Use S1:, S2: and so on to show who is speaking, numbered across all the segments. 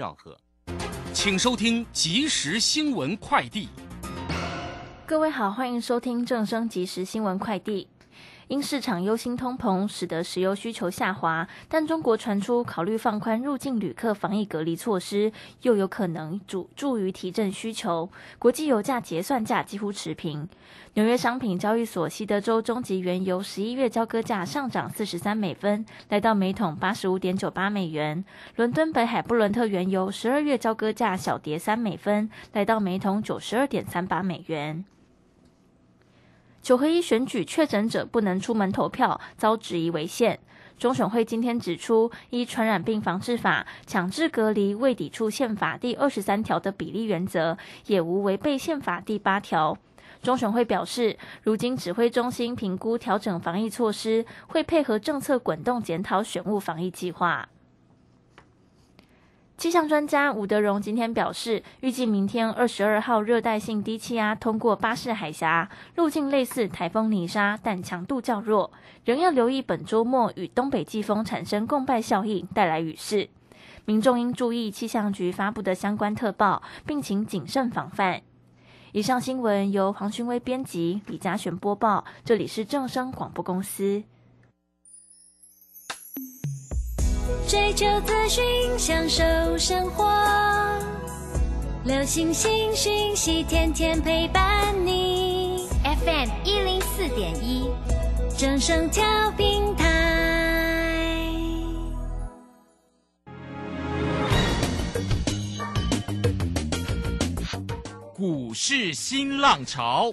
S1: 兆赫，请收听即时新闻快递。
S2: 各位好，欢迎收听正声即时新闻快递。因市场忧心通膨，使得石油需求下滑，但中国传出考虑放宽入境旅客防疫隔离措施，又有可能助助于提振需求。国际油价结算价几乎持平。纽约商品交易所西德州中级原油十一月交割价上涨四十三美分，来到每桶八十五点九八美元。伦敦北海布伦特原油十二月交割价小跌三美分，来到每桶九十二点三八美元。九合一选举确诊者不能出门投票，遭质疑违宪。中选会今天指出，依传染病防治法，强制隔离未抵触宪法第二十三条的比例原则，也无违背宪法第八条。中选会表示，如今指挥中心评估调整防疫措施，会配合政策滚动检讨选务防疫计划。气象专家吴德荣今天表示，预计明天二十二号热带性低气压通过巴士海峡，路径类似台风泥沙，但强度较弱，仍要留意本周末与东北季风产生共拜效应，带来雨势。民众应注意气象局发布的相关特报，并请谨慎防范。以上新闻由黄勋威编辑，李嘉璇播报，这里是正声广播公司。
S3: 追求资讯，享受生活。流星星讯息，天天陪伴你。FM 一零四点一，正声调平台。
S1: 股市新浪潮。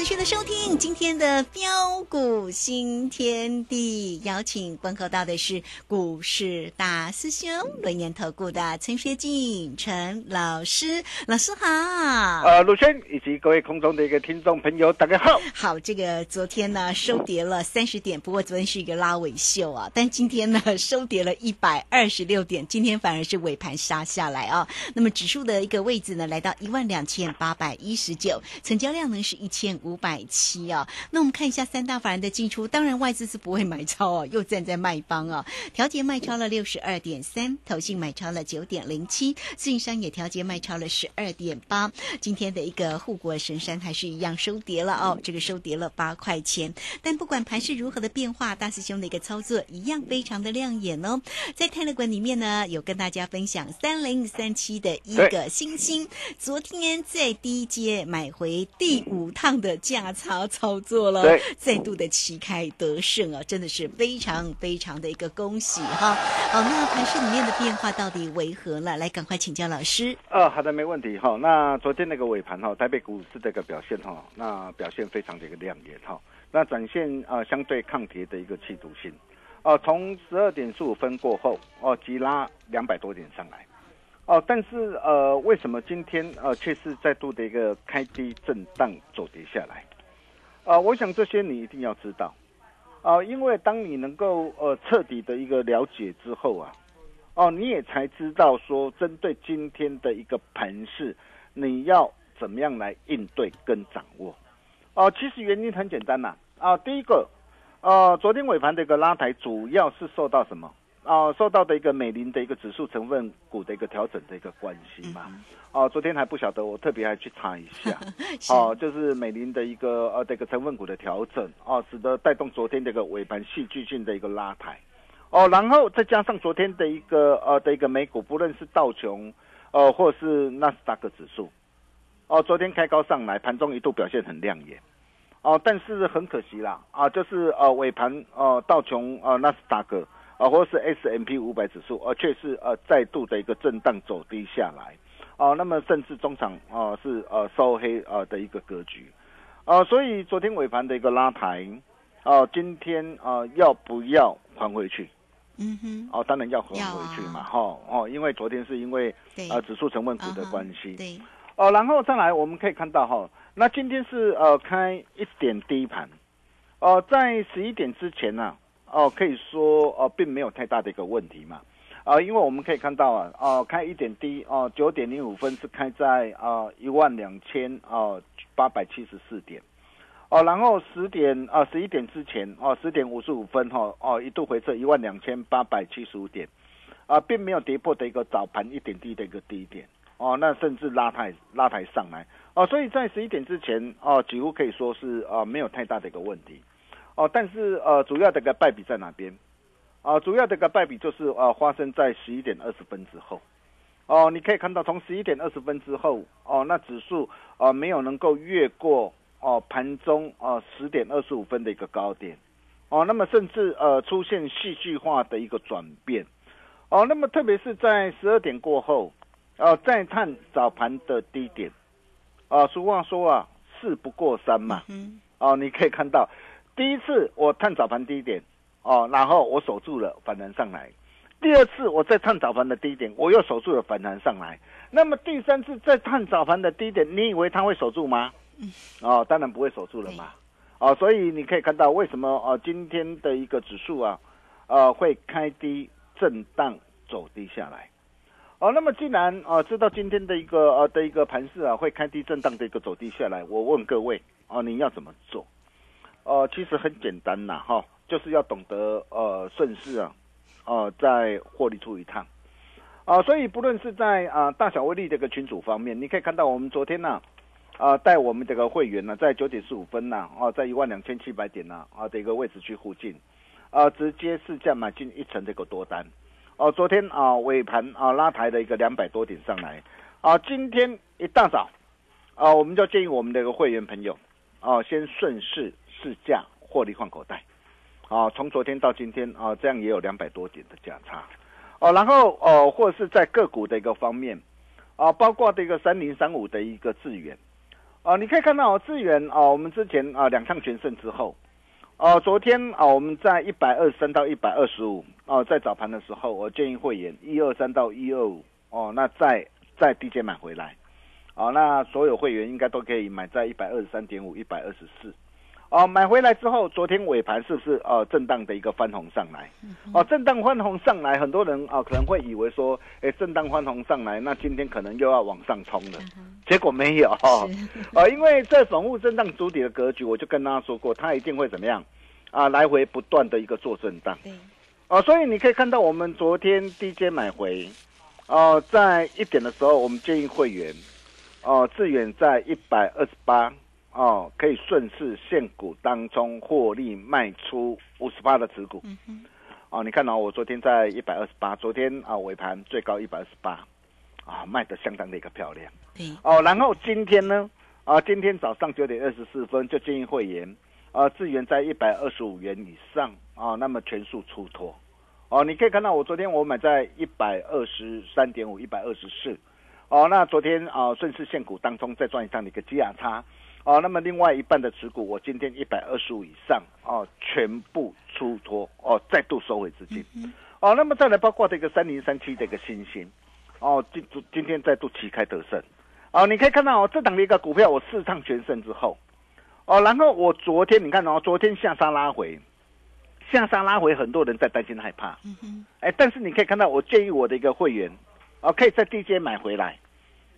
S4: 持续的收听今天的标股新天地，邀请观看到的是股市大师兄轮研投顾的陈学进陈老师，老师好。
S5: 呃，陆轩以及各位空中的一个听众朋友，大家好。
S4: 好，这个昨天呢收跌了三十点，不过昨天是一个拉尾秀啊，但今天呢收跌了一百二十六点，今天反而是尾盘杀下来啊。那么指数的一个位置呢来到一万两千八百一十九，成交量呢是一千。五百七啊，那我们看一下三大法人的进出，当然外资是不会买超哦，又站在卖方哦，调节卖超了六十二点三，投信买超了九点零七，自营商也调节卖超了十二点八。今天的一个护国神山还是一样收跌了哦，这个收跌了八块钱。但不管盘势如何的变化，大师兄的一个操作一样非常的亮眼哦。在泰勒馆里面呢，有跟大家分享三零三七的一个星星，昨天在低阶买回第五趟的。价操操作了，再度的旗开得胜啊，真的是非常非常的一个恭喜哈！好，那盘市里面的变化到底为何呢？来，赶快请教老师。
S5: 呃，好的，没问题哈。那昨天那个尾盘哈，台北股市这个表现哈，那表现非常的一个亮眼哈，那展现呃相对抗跌的一个气度性。哦，从十二点十五分过后哦，急拉两百多点上来。哦，但是呃，为什么今天呃却是再度的一个开低震荡走跌下来？啊，我想这些你一定要知道啊，因为当你能够呃彻底的一个了解之后啊，哦，你也才知道说针对今天的一个盘势，你要怎么样来应对跟掌握？哦，其实原因很简单呐，啊，第一个呃，昨天尾盘的一个拉抬，主要是受到什么？啊、受到的一个美林的一个指数成分股的一个调整的一个关系嘛。哦、昨天还不晓得，我特别还去查一下。
S4: 是
S5: 哦，就是美林的一个呃这个成分股的调整哦，使得带动昨天这个尾盘戏剧性的一个拉抬哦，然后再加上昨天的一个呃的一个美股，不论是道琼呃或是纳斯达克指数哦，昨天开高上来，盘中一度表现很亮眼哦，但是很可惜啦啊，就是呃尾盘呃道琼呃纳斯达克啊、或是 S M P 五百指数，呃却是呃再度的一个震荡走低下来。啊，那么甚至中场啊、是呃收黑啊的一个格局，啊，所以昨天尾盘的一个拉抬，啊、今天啊要不要还回去？
S4: 嗯哼，
S5: 哦，当然要还回去嘛，
S4: 啊。
S5: 哈哦因为昨天是因为，呃指数成分股的关系，
S4: 对，
S5: 哦，然后再来我们可以看到哈，那今天是呃开一点低盘，哦、在十一点之前呢、哦、可以说呃并没有太大的一个问题嘛，啊、因为我们可以看到啊，哦、开一点低哦，九点零五分是开在啊一万两千哦八百七十四点。哦，然后十点啊，十一点之前哦，十点五十五分哈哦，一度回撤一万两千八百七十五点，啊，并没有跌破的一个早盘一点低的一个低点。哦，那甚至拉抬拉抬上来。哦，所以在十一点之前哦，几乎可以说是呃没有太大的一个问题。哦，但是呃主要的一个败笔在哪边？啊，主要的一个败笔就是呃发生在十一点二十分之后。哦，你可以看到从十一点二十分之后，哦，那指数呃没有能够越过哦盘中啊十点二十五分的一个高点，哦，那么甚至呃出现戏剧化的一个转变，哦，那么特别是在十二点过后，哦再探早盘的低点，啊，俗话说啊，事不过三嘛，
S4: 嗯
S5: 哦，你可以看到，第一次我探早盘低点，哦，然后我守住了反弹上来。第二次我再探早盘的低点，我又守住了反弹上来。那么第三次再探早盘的低点，你以为它会守住吗？哦，当然不会守住了嘛。哦，所以你可以看到为什么呃今天的一个指数啊，呃会开低震荡走低下来。哦，那么既然呃知道今天的一个呃的一个盘势啊会开低震荡的一个走低下来，我问各位哦，你要怎么做？呃，其实很简单呐，哈、就是要懂得呃顺势啊，呃再获利出一趟。啊、所以不论是在啊、大小威力这个群组方面，你可以看到我们昨天呢、啊，带我们这个会员呢，在九点十五分呢，哦、在一万两千七百点呢，啊的一个位置去附近，啊，直接试价买进一层这个多单，哦、昨天啊尾盘啊拉抬了一个两百多点上来，啊，今天一大早，啊，我们就建议我们的一个会员朋友，啊，先顺势市价获利换口袋，啊，从昨天到今天啊，这样也有两百多点的价差，哦，然后哦，或者是在个股的一个方面，啊，包括这个三零三五的一个智源，啊，你可以看到，智源啊，我们之前啊两趟全胜之后，哦、昨天啊我们在一百二十三到一百二十五，哦，在早盘的时候，我建议会员一二三到一二五，哦，那再再低阶买回来，哦，那所有会员应该都可以买在一百二十三点五、一百二十四。哦，买回来之后，昨天尾盘是不是呃震荡的一个翻红上来？哦，震荡翻红上来，很多人啊、可能会以为说，哎，震荡翻红上来，那今天可能又要往上冲了，结果没有。哦，呃，因为在反复震荡主体的格局，我就跟大家说过，它一定会怎么样啊，来回不断的一个做震荡。
S4: 对，
S5: 哦，所以你可以看到我们昨天低阶买回，哦、在一点的时候，我们建议会员，哦、致远在一百二十八，哦，可以顺势现股当中获利卖出五十八的持股。
S4: 嗯，
S5: 哦，你看哦，我昨天在一百二十八，昨天啊尾盘最高一百二十八，啊卖的相当的一个漂亮。
S4: 对，
S5: 哦，然后今天呢，啊，今天早上九点二十四分就建议会员，啊，资源在一百二十五元以上啊，那么全数出脱。哦，你可以看到我昨天我买在一百二十三点五、一百二十四，哦，那昨天啊顺势现股当中再赚一趟的一个基亚差，哦，那么另外一半的持股我今天一百二十五以上，哦，全部出脱，哦，再度收回资金，哦，那么再来包括这个三零三七的一个新星，哦，今今天再度旗开得胜。哦，你可以看到哦，这档的一个股票我四趟全胜之后，哦，然后我昨天你看哦，昨天下杀拉回，下杀拉回，很多人在担心害怕，
S4: 嗯哼，
S5: 哎，但是你可以看到，我建议我的一个会员，哦，可以在低阶买回来，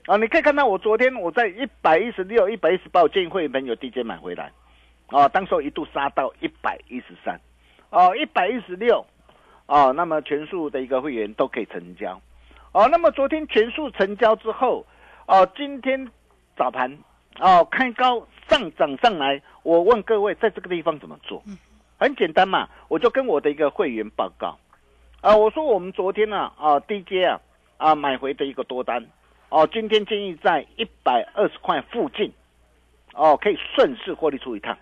S5: 啊、你可以看到我昨天我在一百一十六、一百一十八，我建议会员朋友低阶买回来，啊，当时候一度杀到一百一十三，哦，一百一十六，哦，那么全数的一个会员都可以成交，哦，那么昨天全数成交之后，哦，今天早盘哦开高上涨上来，我问各位在这个地方怎么做？很简单嘛，我就跟我的一个会员报告，啊，我说我们昨天呢啊低阶啊啊买回的一个多单，哦，今天建议在一百二十块附近，哦，可以顺势获利出一趟。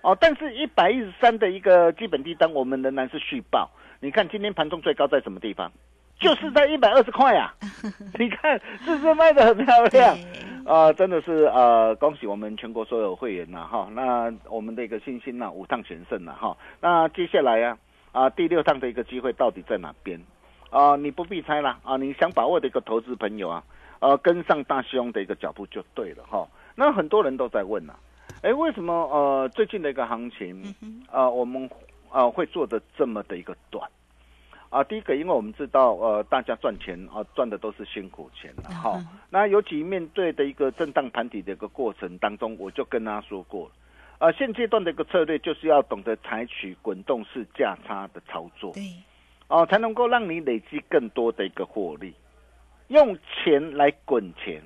S5: 哦，但是，一百一十三的一个基本低单，我们仍然是续报。你看今天盘中最高在什么地方？就是在一百二十块呀！你看是不是卖的很漂亮？啊，真的是呃，恭喜我们全国所有会员呐哈！那我们的一个信心呐，五趟全胜了哈！那接下来呀啊，第六趟的一个机会到底在哪边？啊，你不必猜了啊！你想把握的一个投资朋友啊，呃，跟上大兄的一个脚步就对了哈！那很多人都在问呐。哎，为什么呃最近的一个行情啊，我们啊会做的这么的一个短啊？第一个，因为我们知道呃大家赚钱啊赚的都是辛苦钱了哈。那尤其面对的一个震荡盘底的一个过程当中，我就跟他说过，啊现阶段的一个策略就是要懂得采取滚动式价差的操作，
S4: 对，
S5: 哦才能够让你累积更多的一个获利，用钱来滚钱。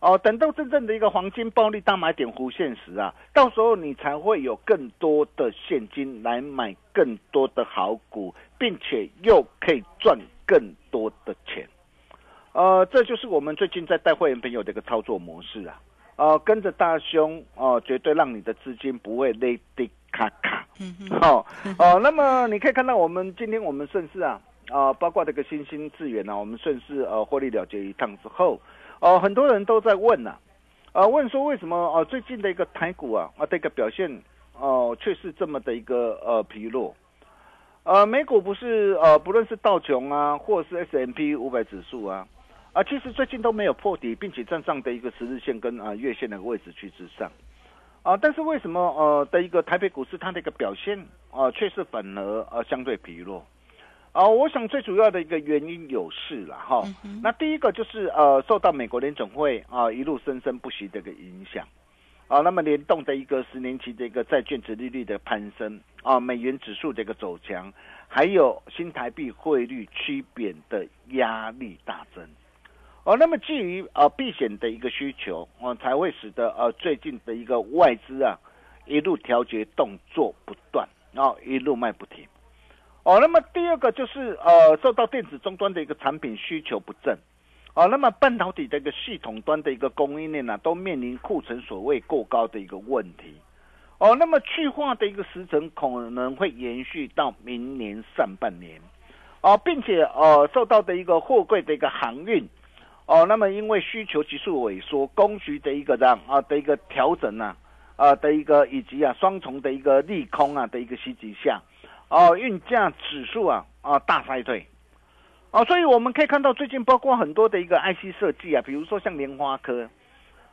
S5: 哦，等到真正的一个黄金暴利大买点弧现时啊，到时候你才会有更多的现金来买更多的好股，并且又可以赚更多的钱。呃，这就是我们最近在带会员朋友的一个操作模式啊。呃，跟着大兄哦，绝对让你的资金不会累滴卡卡。好哦，那么你可以看到我们今天我们顺势啊啊，包括这个新兴资源呢，我们顺势呃获利了结一趟之后。哦，很多人都在问呐，啊，问说为什么哦最近的一个台股啊啊的一个表现哦却是这么的一个呃疲弱，呃，美股不是呃不论是道琼啊或是 S M P 五百指数啊啊其实最近都没有破底，并且站上的一个十日线跟啊月线的位置去之上，啊，但是为什么呃的一个台北股市它的一个表现啊却是反而呃相对疲弱？啊，我想最主要的一个原因有事了哈。那第一个就是呃，受到美国联总会啊一路生生不息的一个影响啊，那么联动的一个十年期的一个债券值利率的攀升啊，美元指数的一个走强，还有新台币汇率趋贬的压力大增哦。那么基于呃避险的一个需求啊，才会使得呃最近的一个外资啊一路调节动作不断，然后一路卖不停。哦，那么第二个就是呃，受到电子终端的一个产品需求不振，哦，那么半导体的一个系统端的一个供应链呢，都面临库存所谓过高的一个问题，哦，那么去化的一个时程可能会延续到明年上半年，哦，并且呃，受到的一个货柜的一个航运，哦，那么因为需求急速萎缩，供需的一个这样啊的一个调整呢，啊的一个以及啊双重的一个利空啊的一个袭击下。哦，运价指数啊啊大衰退，哦，所以我们可以看到最近包括很多的一个 IC 设计啊，比如说像莲花科，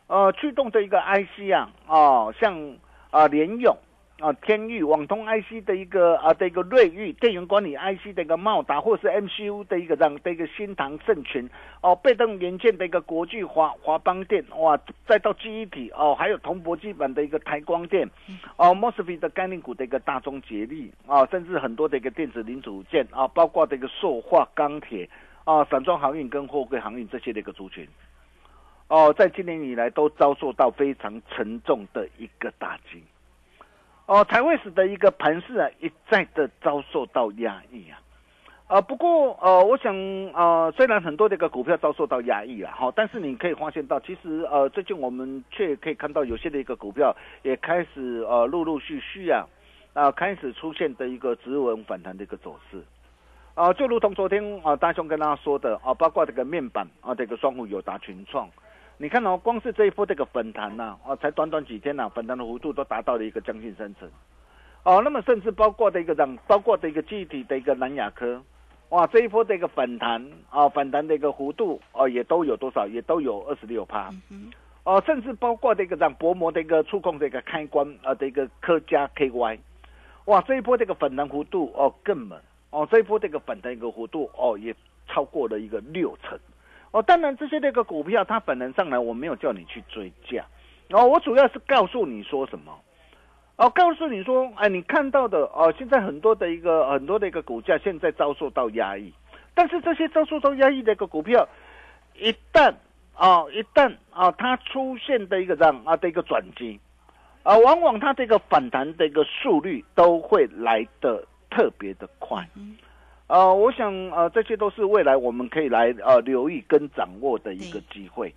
S5: 呃，驱动的一个 IC 啊，哦，像啊联咏。啊，天域、网通 IC 的一个啊的一个瑞昱电源管理 IC 的一个茂达，或是 MCU 的一个这样的一个新唐盛群，哦，被动元件的一个国际华华邦电，哇，再到记忆体哦，还有铜箔基板的一个台光电，哦，Mosfet 的概念股的一个大中捷力，啊，甚至很多的一个电子零组件啊，包括这个塑化、钢铁啊、散装航运跟货柜航运这些的一个族群，哦，在今年以来都遭受到非常沉重的一个打击。哦，才会使得一个盘势啊一再的遭受到压抑啊，啊，不过呃，我想呃，虽然很多的一个股票遭受到压抑了哈，但是你可以发现到，其实呃，最近我们却可以看到有些的一个股票也开始呃陆陆续续啊啊开始出现的一个止稳反弹的一个走势，啊，就如同昨天啊大雄跟大家说的啊，包括这个面板啊这个双虎友达群创。你看哦，光是这一波这个反弹呐，哦，才短短几天呐，反弹的幅度都达到了一个将近三成，哦，那么甚至包括的一个让，包括的一个具体的一个南亚科，哇，这一波的一个反弹啊，反弹的一个幅度哦，也都有多少，也都有二十六趴，哦，甚至包括的一个让薄膜的一个触控的一个开关啊的一个科加 KY，哇，这一波这个反弹幅度哦更猛，哦，这一波这个反弹一个幅度哦也超过了一个六成。哦，当然这些那个股票它本能上来，我没有叫你去追价，然后我主要是告诉你说什么，哦，告诉你说，哎，你看到的哦，现在很多的一个很多的一个股价现在遭受到压抑，但是这些遭受到压抑的一个股票，一旦啊一旦啊它出现的一个这样啊的一个转机，啊，往往它这个反弹的一个速率都会来的特别的快。呃，我想呃，这些都是未来我们可以来呃留意跟掌握的一个机会。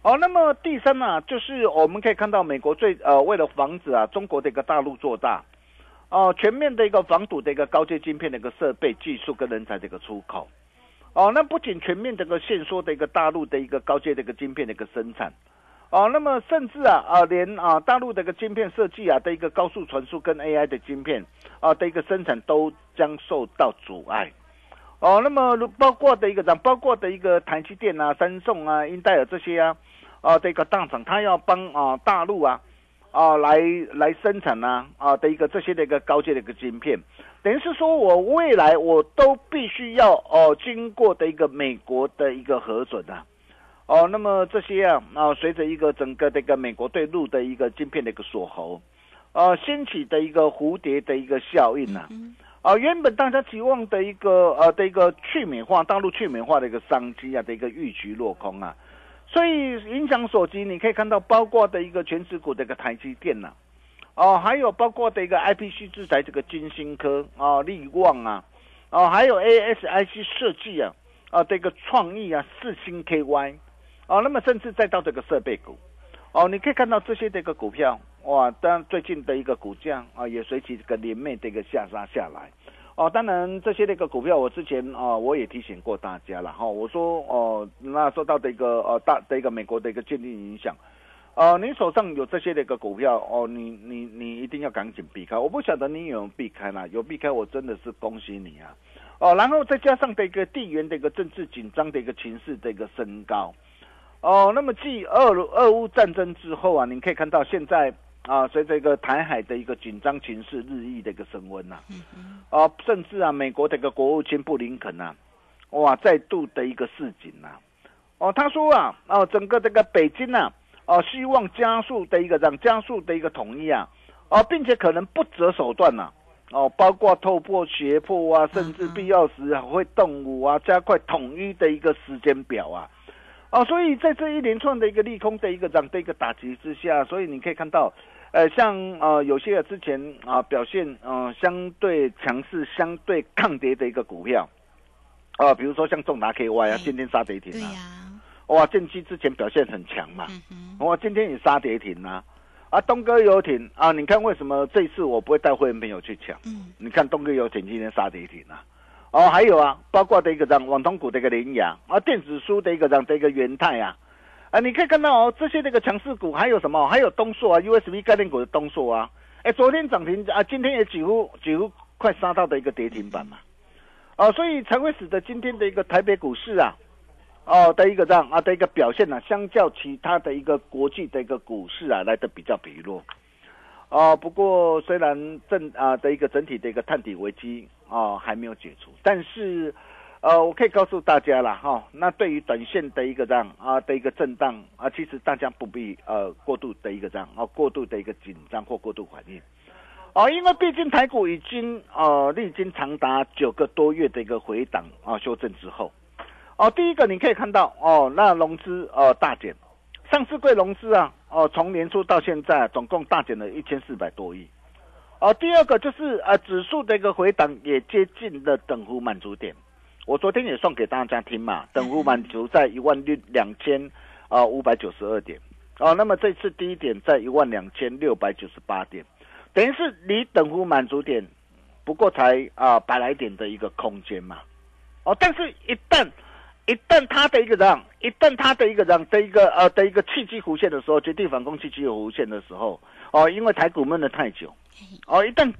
S5: 哦，那么第三呢，就是我们可以看到美国最呃为了防止啊中国的一个大陆做大，哦，全面的一个防堵的一个高阶晶片的一个设备、技术跟人才的一个出口。哦，那不仅全面这个限缩的一个大陆的一个高阶的一个晶片的一个生产。哦，那么甚至啊啊，连啊大陆的一个晶片设计啊的一个高速传输跟 AI 的晶片啊的一个生产都将受到阻碍。哦，那么包括的一个，包括的一个台积电啊、三送啊、英戴尔这些啊，啊这个大厂，它要帮啊大陆啊啊来来生产啊啊的一个这些的一个高阶的一个晶片，等于是说我未来我都必须要哦经过的一个美国的一个核准啊。哦，那么这些啊，啊，随着一个整个这个美国对陆的一个晶片的一个锁喉，呃，掀起的一个蝴蝶的一个效应呐，啊，原本大家期望的一个呃的一个去美化大陆去美化的一个商机啊的一个预期落空啊，所以影响所及，你可以看到包括的一个全指股的一个台积电呐，哦，还有包括的一个 IPC 制裁这个金星科啊、力旺啊，哦，还有 ASIC 设计啊，啊，这个创意啊、四星 KY。哦，那么甚至再到这个设备股，哦，你可以看到这些的一个股票，哇，当然最近的一个股价啊，也随其这个连袂的一个下杀下来，哦，当然这些的一个股票，我之前啊，我也提醒过大家了哈，我说哦，那受到的一个呃大的一个美国的一个鉴定影响，呃，你手上有这些的一个股票，哦，你你你一定要赶紧避开，我不晓得你有没避开啦，有避开，我真的是恭喜你啊，哦，然后再加上的一个地缘的一个政治紧张的一个情势的一个升高。哦，那么继俄俄乌战争之后啊，你可以看到现在啊，随着一个台海的一个紧张情势日益的一个升温呐，啊，甚至啊，美国的一个国务卿布林肯呐，哇，再度的一个示警呐，哦，他说啊，哦，整个这个北京呐，哦，希望加速的一个让加速的一个统一啊，哦，并且可能不择手段呐，哦，包括透破胁迫啊，甚至必要时会动武啊，加快统一的一个时间表啊。哦，所以在这一连串的一个利空的一个涨的一个打击之下，所以你可以看到，呃，像呃有些之前啊表现呃相对强势、相对抗跌的一个股票，啊，比如说像重达 KY 啊，今天杀跌停啊，哇，近期之前表现很强嘛，嗯。哇，今天也杀跌停啊，啊，东哥游艇啊，你看为什么这次我不会带会员朋友去抢？嗯，你看东哥游艇今天杀跌停啊。哦，还有啊，包括的一个这样网通股的一个羚羊啊，电子书的一个这样的一个元泰啊，啊，你可以看到哦，这些那个强势股还有什么？还有东硕啊，USB 概念股的东硕啊，哎，昨天涨停啊，今天也几乎几乎快杀到的一个跌停板嘛，哦，所以才会使得今天的一个台北股市啊，哦的一个这样啊的一个表现呢，相较其他的一个国际的一个股市啊，来的比较疲弱。哦，不过虽然整啊的一个整体的一个探底危机哦还没有解除，但是，呃，我可以告诉大家了哈，那对于短线的一个这样啊的一个震荡啊，其实大家不必呃过度的一个这样啊过度的一个紧张或过度反应，哦，因为毕竟台股已经呃历经长达九个多月的一个回档啊修正之后，哦，第一个你可以看到哦，那融资呃大减。上市贵融资啊，哦，从年初到现在，总共大减了一千四百多亿。哦，第二个就是呃，指数的一个回档也接近了等幅满足点。我昨天也送给大家听嘛，等幅满足在一万六两千啊五百九十二点。哦，那么这次低点在一万两千六百九十八点，等于是离等幅满足点不过才啊百来点的一个空间嘛。哦，但是一旦一旦它的一个这样，一旦它的一个这样的一个呃的一个契机弧线的时候，绝地反攻契机有弧线的时候，哦，因为台股闷了太久，哦，一旦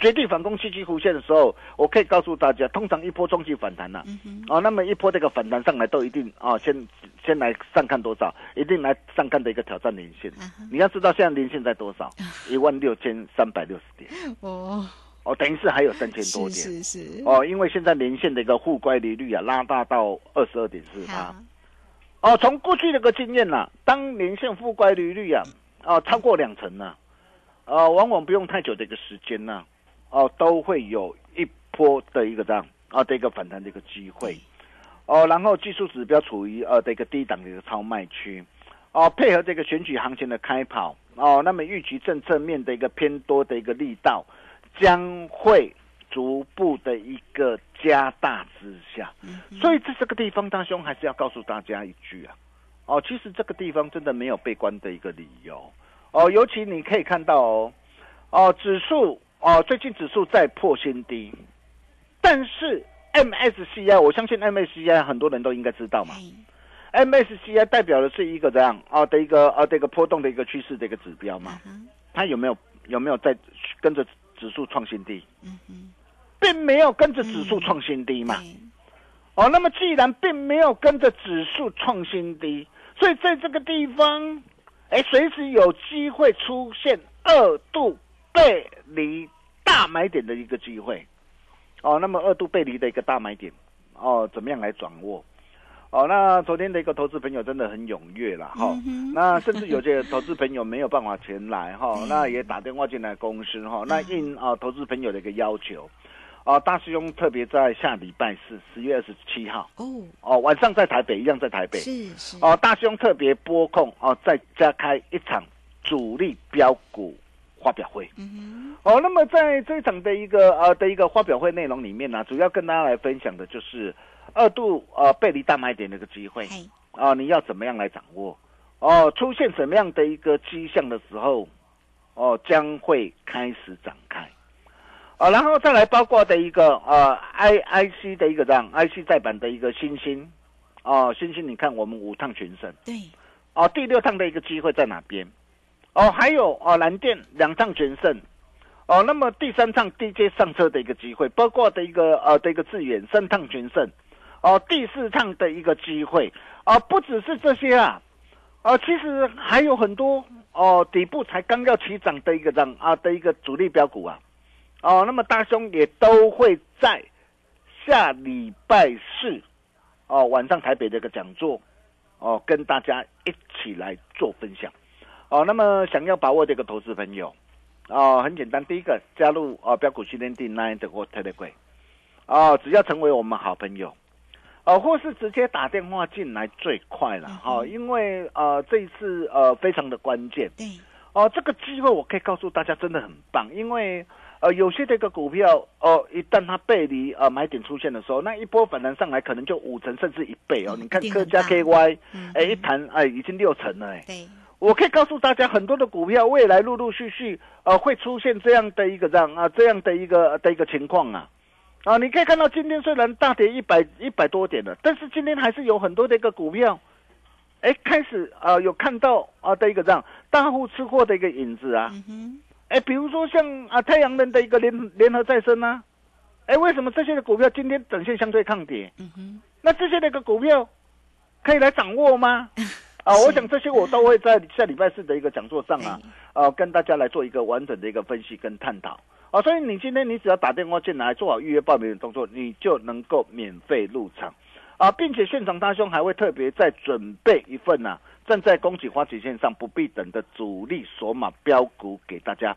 S5: 绝地反攻契机弧线的时候，我可以告诉大家，通常一波中期反弹呐，哦，那么一波这个反弹上来都一定啊，先先来上看多少，一定来上看的一个挑战连线。你要知道现在连线在多少，一万六千三百六十点。哦。哦，等于是还有三千多点，
S4: 是是
S5: 哦，因为现在连线的一个互乖离率啊，拉大到二十二点四八。哦，从过去的个经验呐，当连线互乖离率啊，哦超过两成呢，呃，往往不用太久的一个时间呢、哦、都会有一波的一个这样啊、的一个反弹的一个机会，哦，然后技术指标处于呃的一个低档的一个超卖区，哦，配合这个选举行情的开跑，哦，那么预期政策面的一个偏多的一个力道将会逐步的一个加大之下，所以在这个地方，大兄还是要告诉大家一句啊，哦，其实这个地方真的没有悲观的一个理由，哦，尤其你可以看到哦，哦，指数哦，最近指数在破新低，但是 MSCI，我相信 MSCI 很多人都应该知道嘛。
S4: 哎
S5: ，MSCI 代表的是一个怎样？啊的一个啊的一个波动的一个趋势的一个指标嘛，
S4: 嗯
S5: 它有没有有没有在跟着指数创新低？并没有跟着指数创新低嘛。
S4: 对
S5: 哦，那么既然并没有跟着指数创新低，所以在这个地方，哎，随时有机会出现二度背离大买点的一个机会。哦，那么二度背离的一个大买点，哦，怎么样来掌握？哦，那昨天的一个投资朋友真的很踊跃啦，哈、那甚至有些投资朋友没有办法前来哈，那也打电话进来公司哈，那应啊、投资朋友的一个要求，啊、大师兄特别在下礼拜四十月二十七号。
S4: 哦，
S5: 哦晚上在台北一样在台北。
S4: 是是。
S5: 哦，大师兄特别拨控哦，再加开一场主力标股发表会。
S4: 嗯
S5: 哦，那么在这一场的一个呃的一个发表会内容里面呢、主要跟大家来分享的就是二度呃背离大买点的一个机会。
S4: 嘿。
S5: 啊、你要怎么样来掌握？哦，出现什么样的一个迹象的时候，哦将会开始展开。啊，然后再来包括的一个呃 I I C 的一个这样 I C 再版的一个新星，哦，星星你看我们五趟全胜，
S4: 对。
S5: 哦，第六趟的一个机会在哪边？哦，还有哦，蓝电两趟全胜，哦，那么第三趟 DJ 上车的一个机会，包括的一个呃的一个致远三趟全胜，哦，第四趟的一个机会，啊、不只是这些啊，啊、其实还有很多哦，底部才刚要起涨的一个涨啊的一个主力标股啊，哦，那么大兄也都会在下礼拜四哦晚上台北这个讲座哦，跟大家一起来做分享哦。那么想要把握这个投资朋友哦，很简单，第一个加入哦标股训练地 Nine 的或 Telegram 哦，只要成为我们好朋友。哦，或是直接打电话进来最快了哈、哦，因为呃这一次呃非常的关键，
S4: 对
S5: 哦，这个机会我可以告诉大家，真的很棒，因为呃，有些这个股票哦，一旦它背离呃买点出现的时候，那一波反弹上来可能就五成甚至一倍哦。
S4: 嗯
S5: 你看科家
S4: 一定很大
S5: KY，
S4: 嗯
S5: 哎，一弹哎已经六成了哎。
S4: 对
S5: 我可以告诉大家，很多的股票未来陆陆续续呃会出现这样的一个这样啊这样的一个的一个情况啊。啊，你可以看到今天虽然大跌一百一百多点了，但是今天还是有很多的一个股票，哎，开始啊、有看到啊的一个这样大户吃货的一个影子啊。哎，比如说像啊太阳能的一个联联合再生啊，哎，为什么这些的股票今天短线相对抗跌？
S4: 嗯哼
S5: 那这些的一个股票可以来掌握吗？啊，我想这些我都会在下礼拜四的一个讲座上啊，呃，跟大家来做一个完整的一个分析跟探讨。啊，所以你今天你只要打电话进来，做好预约报名的动作，你就能够免费入场。啊，并且现场大兄还会特别再准备一份呐、站在恭喜花旗线上不必等的主力索马标股给大家。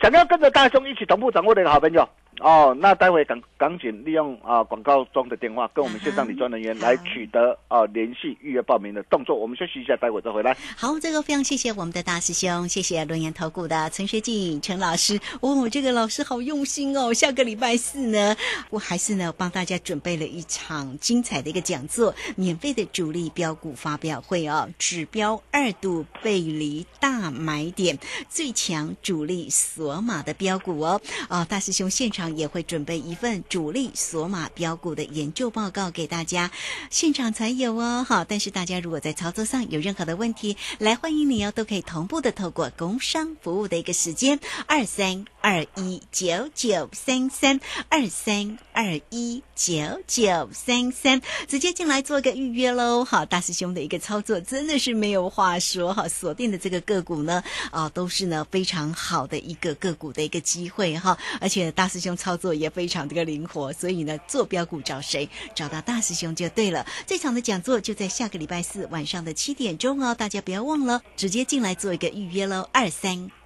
S5: 想要跟着大兄一起同步掌握的好朋友哦，那待会赶赶紧利用啊广告中的电话跟我们线上理专人员来取得啊联系预约报名的动作。我们休息一下，待会再回来。
S4: 好，这个非常谢谢我们的大师兄，谢谢轮研投顾的陈学进陈老师。哦，这个老师好用心哦。下个礼拜四呢，我还是呢帮大家准备了一场精彩的一个讲座，免费的主力标股发表会哦，指标二度背离大买点，最强主力索马的标股哦。啊，大师兄现场也会准备一份主力索马标股的研究报告给大家，现场才有哦。好，但是大家如果在操作上有任何的问题，来欢迎你哦，都可以同步的透过工商服务的一个时间二三二一九九三三二三二一九九三三，直接进来做个预约喽。好，大师兄的一个操作真的是没有话说哈，锁定的这个个股呢，啊，都是呢非常好的一个个股的一个机会哈，而且大师兄。操作也非常这个灵活，所以呢，做标股找谁？找到大师兄就对了。这场的讲座就在下个礼拜四晚上的七点钟哦，大家不要忘了，直接进来做一个预约喽，二三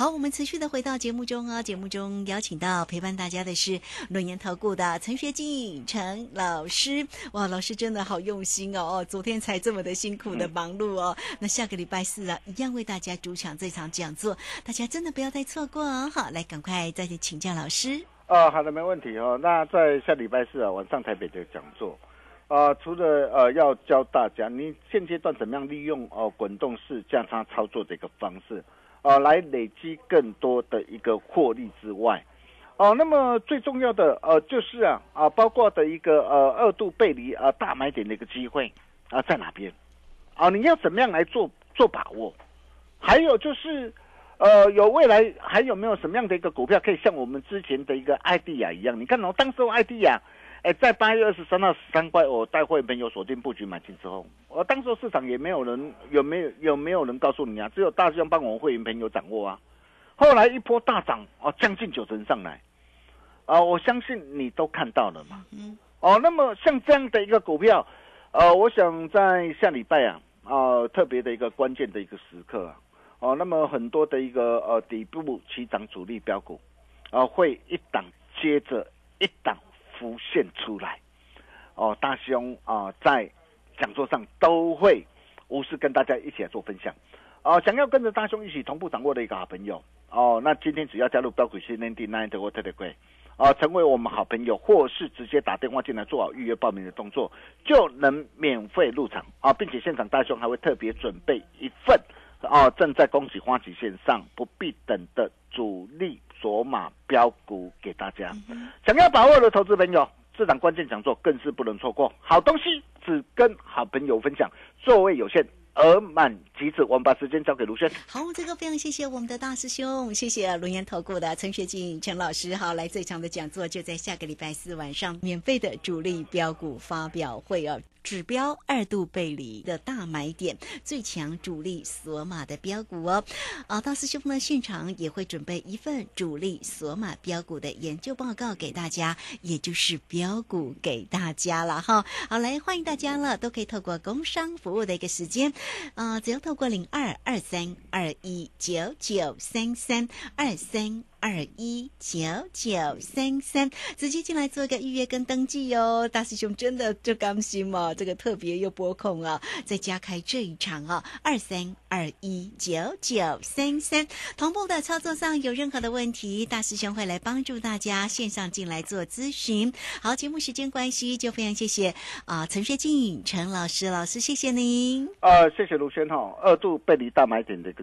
S4: 好，我们持续的回到节目中啊，节目中邀请到陪伴大家的是论言投顾的陈学进陈老师。哇，老师真的好用心哦！哦，昨天才这么的辛苦的忙碌哦。那下个礼拜四啊，一样为大家主场这场讲座，大家真的不要再错过哦。好，来赶快再去请教老师。
S5: 哦，好的，没问题哦。那在下礼拜四啊晚上台北的讲座，啊，除了呃要教大家你现阶段怎么样利用哦滚动式价差操作的一个方式。啊，来累积更多的一个获利之外，哦，那么最重要的呃就是啊啊，包括的一个呃二度背离啊大买点的一个机会啊在哪边？啊，你要怎么样来做做把握？还有就是呃有未来还有没有什么样的一个股票可以像我们之前的一个艾迪亚一样？你看哦，当时艾迪亚。哎，在八月二十三号十三块，我带会朋友锁定布局买进之后，我当时市场也没有人有没有有没有人告诉你啊？只有大象帮我们会员朋友掌握啊。后来一波大涨哦，将近九成上来啊，我相信你都看到了嘛。嗯。哦，那么像这样的一个股票，呃，我想在下礼拜啊啊特别的一个关键的一个时刻啊，哦，那么很多的一个呃底部起涨主力标股啊，会一档接着一档。浮现出来，哦，大兄啊，在讲座上都会无私跟大家一起来做分享，哦，想要跟着大兄一起同步掌握的一个好朋友，哦，那今天只要加入标股新天地 nine 的沃特的贵，哦，成为我们好朋友，或是直接打电话进来做好预约报名的动作，就能免费入场。啊，并且现场大兄还会特别准备一份，哦，正在恭喜花旗线上不必等的主力。索马标股给大家，想要把握的投资朋友，这场关键讲座更是不能错过。好东西只跟好朋友分享，座位有限，额满即止。我们把时间交给卢轩。
S4: 好，这个非常谢谢我们的大师兄，谢谢龙岩投顾的陈学进陈老师。好，来这场的讲座就在下个礼拜四晚上，免费的主力标股发表会哦。指标二度背离的大买点，最强主力索马的标股哦。啊，大师兄呢现场也会准备一份主力索马标股的研究报告给大家，也就是标股给大家了哈。好，来欢迎大家了，都可以透过工商服务的一个时间，啊，只要透过零二二三二一九九三三二三。二一九九三三，直接进来做一个预约跟登记哟。大师兄真的就甘心嘛？这个特别又拨空啊，再加开这一场啊，二三二一九九三三，同步的操作上有任何的问题，大师兄会来帮助大家线上进来做咨询。好，节目时间关系，就非常谢谢啊，陈学静陈老师，老师谢谢您。
S5: 呃，谢谢卢轩哈，二度背离大买点的一个